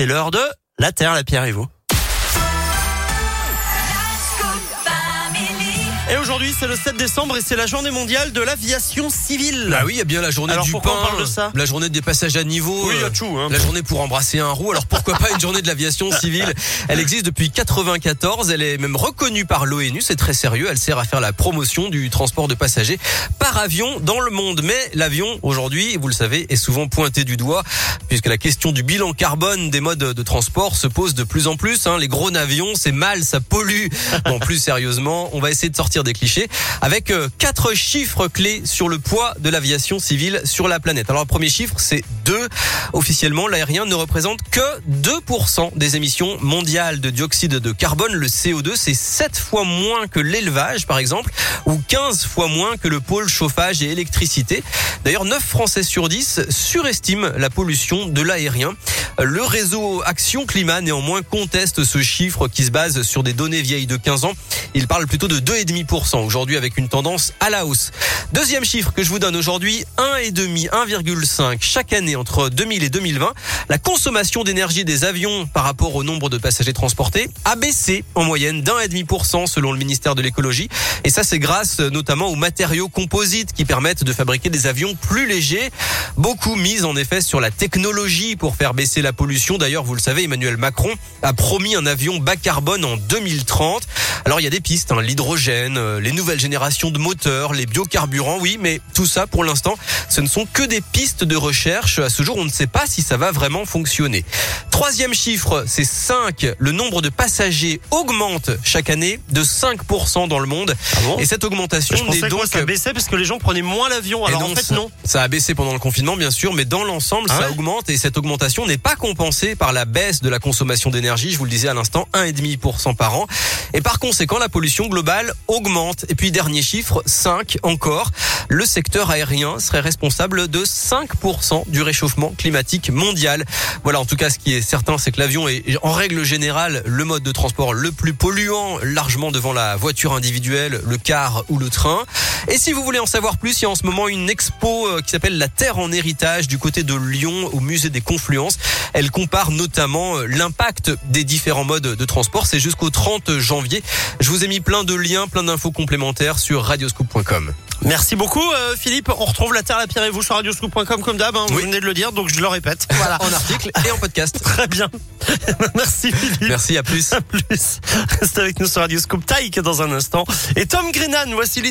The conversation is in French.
c'est l'heure de la Terre, la Pierre et vous. Et aujourd'hui, c'est le 7 décembre et c'est la journée mondiale de l'aviation civile. Bah oui, il y a bien la journée Alors, du pourquoi pain, on parle de ça la journée des passages à niveau, Oui, il y a euh, tout, hein. la journée pour embrasser un roux. Alors pourquoi pas une journée de l'aviation civile? Elle existe depuis 94, elle est même reconnue par l'ONU, c'est très sérieux, elle sert à faire la promotion du transport de passagers par avion dans le monde. Mais l'avion, aujourd'hui, vous le savez, est souvent pointé du doigt, puisque la question du bilan carbone des modes de transport se pose de plus en plus. hein. Les gros avions, c'est mal, ça pollue. Bon, plus sérieusement, on va essayer de sortir des clichés avec euh, quatre chiffres clés sur le poids de l'aviation civile sur la planète. Alors le premier chiffre, c'est 2. Officiellement, l'aérien ne représente que 2% des émissions mondiales de dioxyde de carbone. Le CO2, c'est 7 fois moins que l'élevage, par exemple, ou 15 fois moins que le pôle chauffage et électricité. D'ailleurs, 9 Français sur 10 surestiment la pollution de l'aérien. Le réseau Action Climat, néanmoins, conteste ce chiffre qui se base sur des données vieilles de 15 ans. Il parle plutôt de 2,5% aujourd'hui avec une tendance à la hausse. Deuxième chiffre que je vous donne aujourd'hui, 1,5, 1,5 chaque année entre 2000 et 2020. La consommation d'énergie des avions par rapport au nombre de passagers transportés a baissé en moyenne d'un et demi pour cent selon le ministère de l'écologie. Et ça, c'est grâce notamment aux matériaux composites qui permettent de fabriquer des avions plus légers. Beaucoup mis en effet sur la technologie pour faire baisser la pollution. D'ailleurs, vous le savez, Emmanuel Macron a promis un avion bas carbone en 2030. Alors il y a des pistes, hein, l'hydrogène, euh, les nouvelles générations de moteurs, les biocarburants, oui, mais tout ça pour l'instant, ce ne sont que des pistes de recherche. À ce jour, on ne sait pas si ça va vraiment fonctionner. Troisième chiffre, c'est 5. Le nombre de passagers augmente chaque année de 5% dans le monde. Ah bon Et cette augmentation Je n'est que donc ça baissait parce que les gens prenaient moins l'avion. Alors non, en fait, ça- non. Ça a baissé pendant le confinement, bien sûr, mais dans l'ensemble, Ah ça augmente et cette augmentation n'est pas compensée par la baisse de la consommation d'énergie. Je vous le disais à l'instant, 1,5% par an. Et par conséquent, la pollution globale augmente. Et puis, dernier chiffre, 5 encore. Le secteur aérien serait responsable de 5% du réchauffement climatique mondial. Voilà, en tout cas, ce qui est certain, c'est que l'avion est, en règle générale, le mode de transport le plus polluant, largement devant la voiture individuelle, le car ou le train. Et si vous voulez en savoir plus, il y a en ce moment une expo euh, qui s'appelle La Terre en héritage du côté de Lyon au musée des Confluences. Elle compare notamment euh, l'impact des différents modes de transport. C'est jusqu'au 30 janvier. Je vous ai mis plein de liens, plein d'infos complémentaires sur radioscoop.com. Merci beaucoup, euh, Philippe. On retrouve la Terre, la Pierre et vous sur radioscoop.com comme d'hab. hein. Vous venez de le dire, donc je le répète. Voilà. En article et en podcast. Très bien. Merci, Philippe. Merci, à plus. À plus. Restez avec nous sur Radioscoop. Taïk dans un instant. Et Tom Grennan, voici les